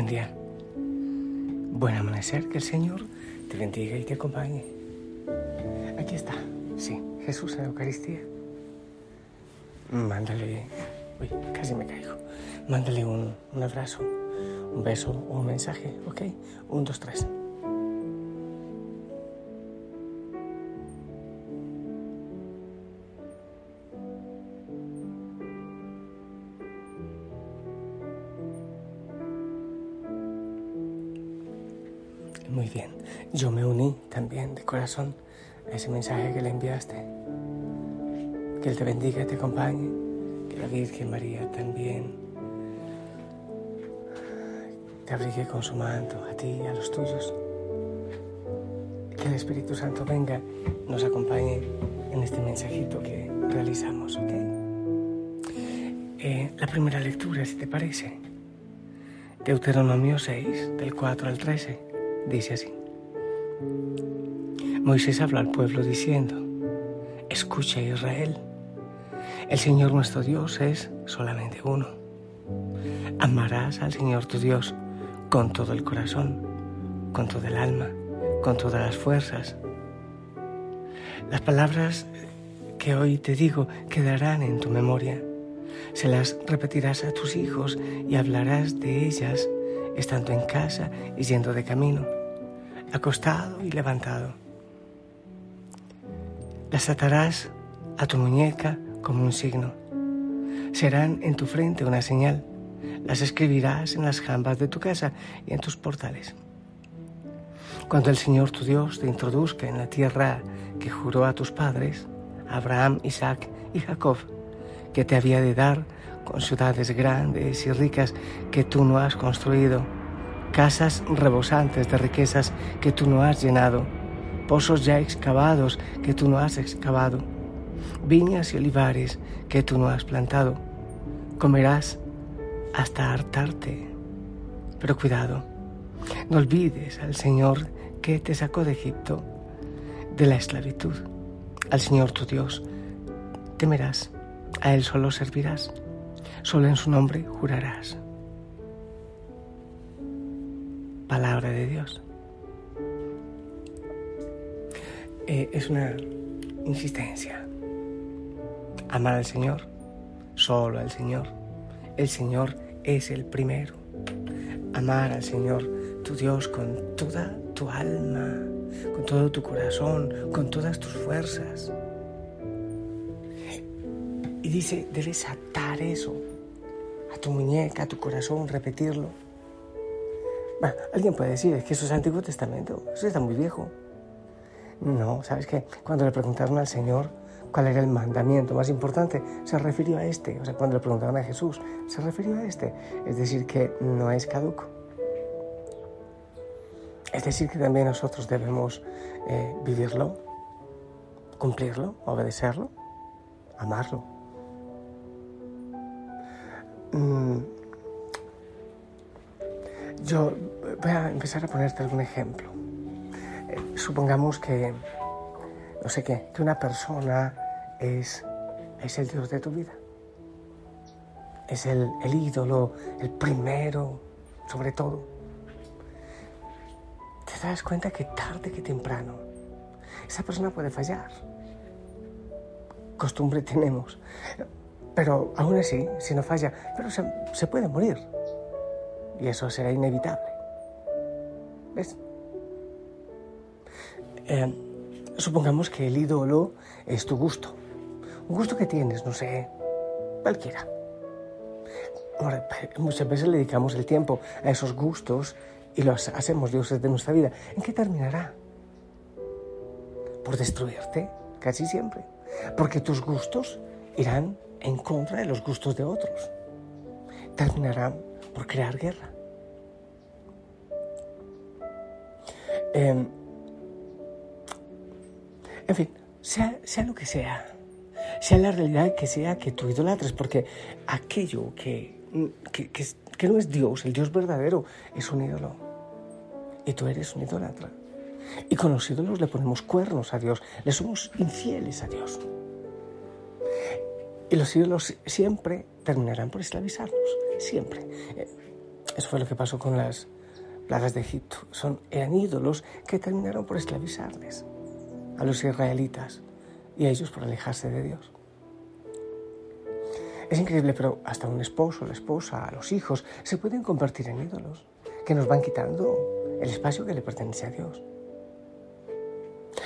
Buen día. Buen amanecer, que el Señor te bendiga y te acompañe. Aquí está, sí, Jesús en Eucaristía. Mándale, uy, casi me caigo. Mándale un, un abrazo, un beso o un mensaje, ¿ok? Un, dos, tres. Corazón ese mensaje que le enviaste. Que Él te bendiga y te acompañe, que la Virgen María también te abrigue con su manto a ti y a los tuyos. Que el Espíritu Santo venga, nos acompañe en este mensajito que realizamos. Eh, la primera lectura, si te parece, Deuteronomio 6, del 4 al 13 dice así. Moisés habló al pueblo diciendo, escucha Israel, el Señor nuestro Dios es solamente uno. Amarás al Señor tu Dios con todo el corazón, con todo el alma, con todas las fuerzas. Las palabras que hoy te digo quedarán en tu memoria. Se las repetirás a tus hijos y hablarás de ellas estando en casa y yendo de camino, acostado y levantado. Las atarás a tu muñeca como un signo. Serán en tu frente una señal. Las escribirás en las jambas de tu casa y en tus portales. Cuando el Señor tu Dios te introduzca en la tierra que juró a tus padres, Abraham, Isaac y Jacob, que te había de dar con ciudades grandes y ricas que tú no has construido, casas rebosantes de riquezas que tú no has llenado, pozos ya excavados que tú no has excavado, viñas y olivares que tú no has plantado. Comerás hasta hartarte. Pero cuidado, no olvides al Señor que te sacó de Egipto, de la esclavitud. Al Señor tu Dios temerás, a Él solo servirás Solo en su nombre jurarás. Palabra de Dios. Eh, es una insistencia. Amar al Señor, solo al Señor. El Señor es el primero. Amar al Señor, tu Dios, con toda tu alma, con todo tu corazón, con todas tus fuerzas. Y dice, debes atar eso a tu muñeca, a tu corazón, repetirlo. Bueno, alguien puede decir, es que eso es Antiguo Testamento, eso está muy viejo. No, ¿sabes qué? Cuando le preguntaron al Señor cuál era el mandamiento más importante, se refirió a este. O sea, cuando le preguntaron a Jesús, se refirió a este. Es decir, que no es caduco. Es decir, que también nosotros debemos eh, vivirlo, cumplirlo, obedecerlo, amarlo. Mm. Yo voy a empezar a ponerte algún ejemplo. Supongamos que, no sé qué, que una persona es, es el Dios de tu vida. Es el, el ídolo, el primero, sobre todo. Te das cuenta que tarde que temprano esa persona puede fallar. Costumbre tenemos. Pero aún así, si no falla, pero se, puede morir. Y eso será inevitable. ¿Ves? Eh, supongamos que el ídolo es tu gusto. Un gusto que tienes, no sé, cualquiera. muchas veces le dedicamos el tiempo a esos gustos y los hacemos dioses de nuestra vida. ¿En qué terminará? Por destruirte, casi siempre. Porque tus gustos irán en contra de los gustos de otros. Terminarán por crear guerra. Em, en fin, sea, sea, lo que sea, sea la realidad que sea que tú idolatres, porque aquello que, que, que no es Dios, el Dios verdadero, es un ídolo. Y tú eres un idólatra. Y con los ídolos le ponemos cuernos a Dios, le somos infieles a Dios. Y los ídolos siempre terminarán por esclavizarnos, siempre. Eh, Eso fue lo que pasó con las plagas de Egipto. Son, eran ídolos que terminaron por esclavizarles a los israelitas y a ellos por alejarse de Dios. Es increíble, pero hasta un esposo, la esposa, los hijos se pueden convertir en ídolos que nos van quitando el espacio que le pertenece a Dios.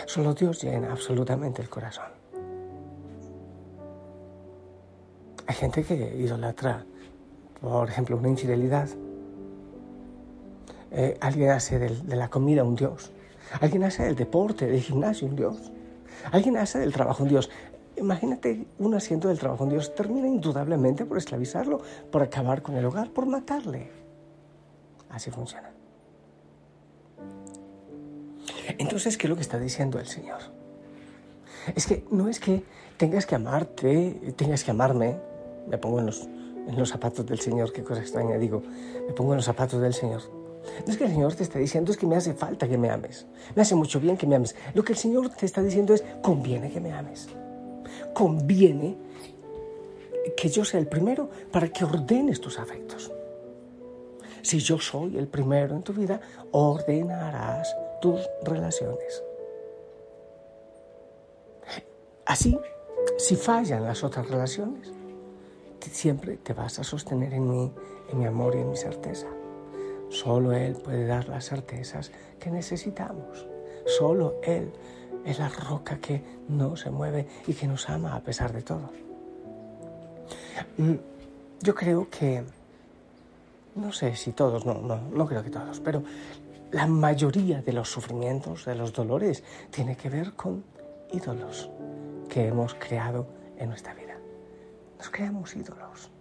Solo Dios llena absolutamente el corazón. Hay gente que idolatra, por ejemplo, una infidelidad. Eh, alguien hace de la comida un Dios. Alguien hace del deporte, del gimnasio un Dios. Alguien hace del trabajo un Dios. Imagínate un asiento del trabajo un Dios. Termina indudablemente por esclavizarlo, por acabar con el hogar, por matarle. Así funciona. Entonces, ¿qué es lo que está diciendo el Señor? Es que no es que tengas que amarte, tengas que amarme. Me pongo en los, en los zapatos del Señor, qué cosa extraña digo. Me pongo en los zapatos del Señor. No es que el Señor te está diciendo, es que me hace falta que me ames. Me hace mucho bien que me ames. Lo que el Señor te está diciendo es, conviene que me ames. Conviene que yo sea el primero para que ordenes tus afectos. Si yo soy el primero en tu vida, ordenarás tus relaciones. Así, si fallan las otras relaciones, siempre te vas a sostener en mí, en mi amor y en mi certeza. Solo Él puede dar las certezas que necesitamos. Solo Él es la roca que no se mueve y que nos ama a pesar de todo. Mm, yo creo que, no sé si todos, no, no, no creo que todos, pero la mayoría de los sufrimientos, de los dolores, tiene que ver con ídolos que hemos creado en nuestra vida. Nos creamos ídolos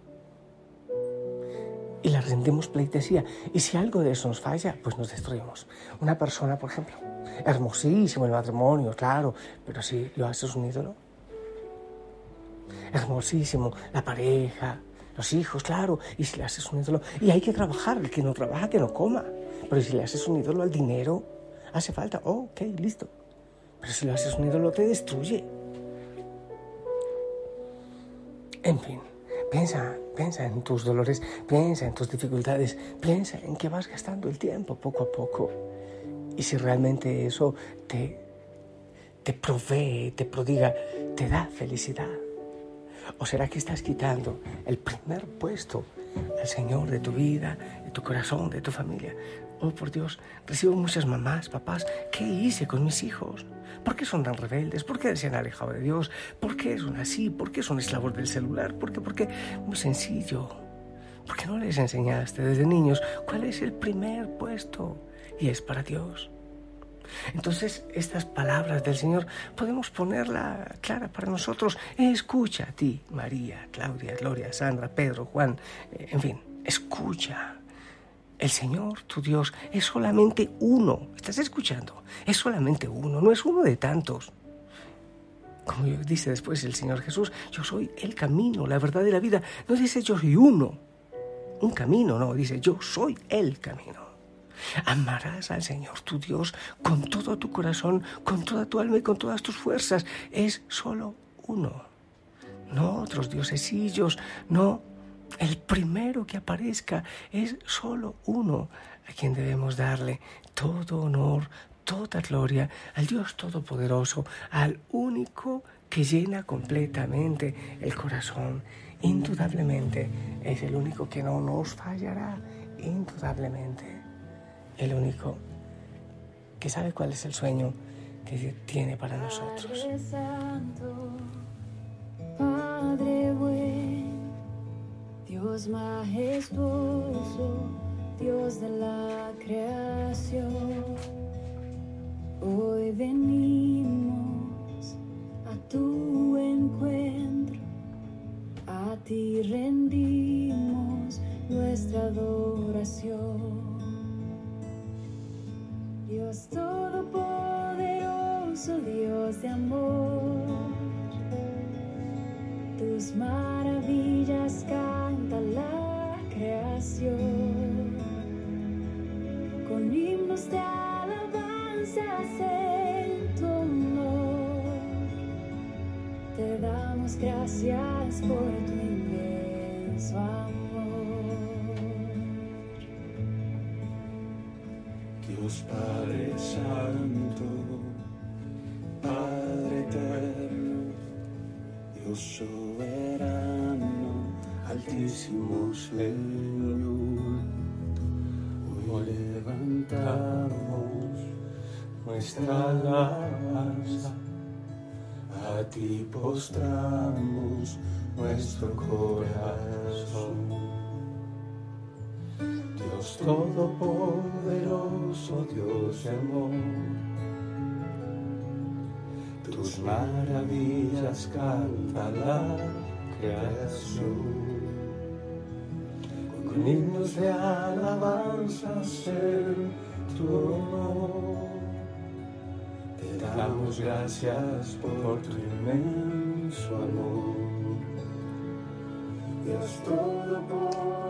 rendimos pleitesía. Y si algo de eso nos falla, pues nos destruimos. Una persona, por ejemplo, hermosísimo el matrimonio, claro, pero si lo haces un ídolo. Hermosísimo la pareja, los hijos, claro, y si le haces un ídolo. Y hay que trabajar, el que no trabaja, que no coma. Pero si le haces un ídolo al dinero, hace falta, oh, ok, listo. Pero si lo haces un ídolo, te destruye. En fin. Piensa, piensa en tus dolores, piensa en tus dificultades, piensa en que vas gastando el tiempo poco a poco. Y si realmente eso te, te provee, te prodiga, te da felicidad. ¿O será que estás quitando el primer puesto al Señor de tu vida, de tu corazón, de tu familia? Oh, por Dios, recibo muchas mamás, papás. ¿Qué hice con mis hijos? ¿Por qué son tan rebeldes? ¿Por qué se han alejado de Dios? ¿Por qué son así? ¿Por qué son esclavos del celular? ¿Por qué? Porque muy sencillo. ¿Por qué no les enseñaste desde niños cuál es el primer puesto? Y es para Dios. Entonces, estas palabras del Señor podemos ponerla clara para nosotros. Escucha a ti, María, Claudia, Gloria, Sandra, Pedro, Juan, eh, en fin, escucha. El Señor, tu Dios, es solamente uno. ¿Estás escuchando? Es solamente uno, no es uno de tantos. Como dice después el Señor Jesús, yo soy el camino, la verdad y la vida. No dice yo soy uno, un camino, no, dice yo soy el camino. Amarás al Señor tu Dios con todo tu corazón, con toda tu alma y con todas tus fuerzas. Es solo uno. No otros diosesillos, no el primero que aparezca es solo uno a quien debemos darle todo honor, toda gloria al Dios Todopoderoso, al único que llena completamente el corazón. Indudablemente es el único que no nos fallará, indudablemente. El único que sabe cuál es el sueño que tiene para nosotros. Padre Dios majestuoso, Dios de la creación. Por tu inmenso amor. Dios Padre Santo, Padre Eterno, Dios soberano, Altísimo Señor. Hoy levantamos nuestra alabanza, a ti postramos nuestro corazón. Dios Todopoderoso, Dios de amor, tus maravillas canta la creación. Con himnos de alabanza ser tu honor. Damos gracias por tu inmenso amor.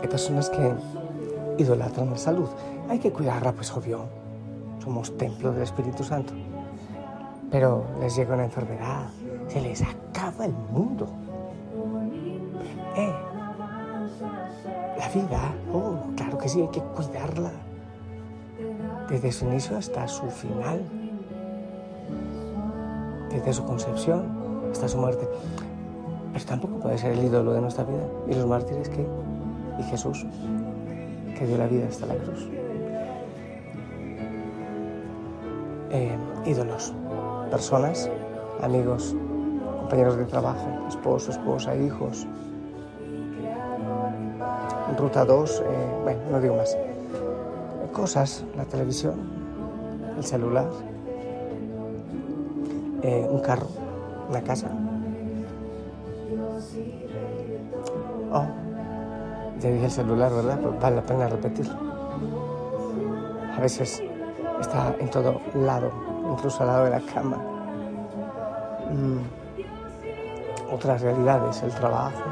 Hay personas que idolatran la salud. Hay que cuidarla, pues obvio. Somos templo del Espíritu Santo. Pero les llega una enfermedad, se les acaba el mundo. Eh, la vida, oh, claro que sí, hay que cuidarla. Desde su inicio hasta su final. Desde su concepción hasta su muerte. Pero tampoco puede ser el ídolo de nuestra vida. ¿Y los mártires qué? ¿Y Jesús? que dio la vida hasta la cruz. Eh, ídolos, personas, amigos, compañeros de trabajo, esposo, esposa, hijos. Ruta 2, eh, bueno, no digo más. Cosas, la televisión, el celular, eh, un carro, una casa. Oh, ya dije el celular, ¿verdad? Pero vale la pena repetirlo. A veces está en todo lado, incluso al lado de la cama. Mm. Otras realidades, el trabajo,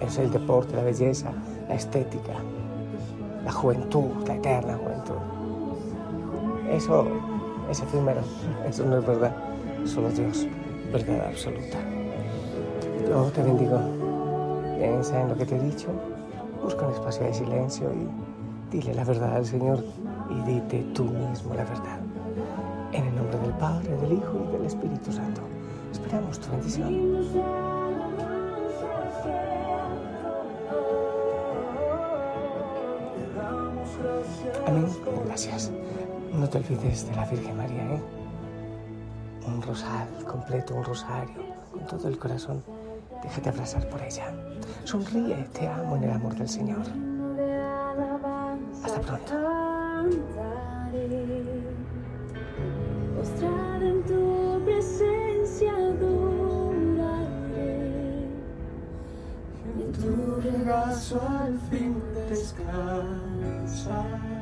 eh, el deporte, la belleza, la estética, la juventud, la eterna juventud. Eso es efímero, eso no es verdad, solo Dios, verdad absoluta. Yo te bendigo. Piensa en lo que te he dicho, busca un espacio de silencio y dile la verdad al Señor y dite tú mismo la verdad. En el nombre del Padre, del Hijo y del Espíritu Santo. Esperamos tu bendición. Amén. Gracias. No te olvides de la Virgen María, ¿eh? Un rosal completo, un rosario, con todo el corazón. Déjate abrazar por ella. Sonríe, te amo en el amor del Señor. Hasta pronto. En tu presencia. En tu regazo al fin descansaré.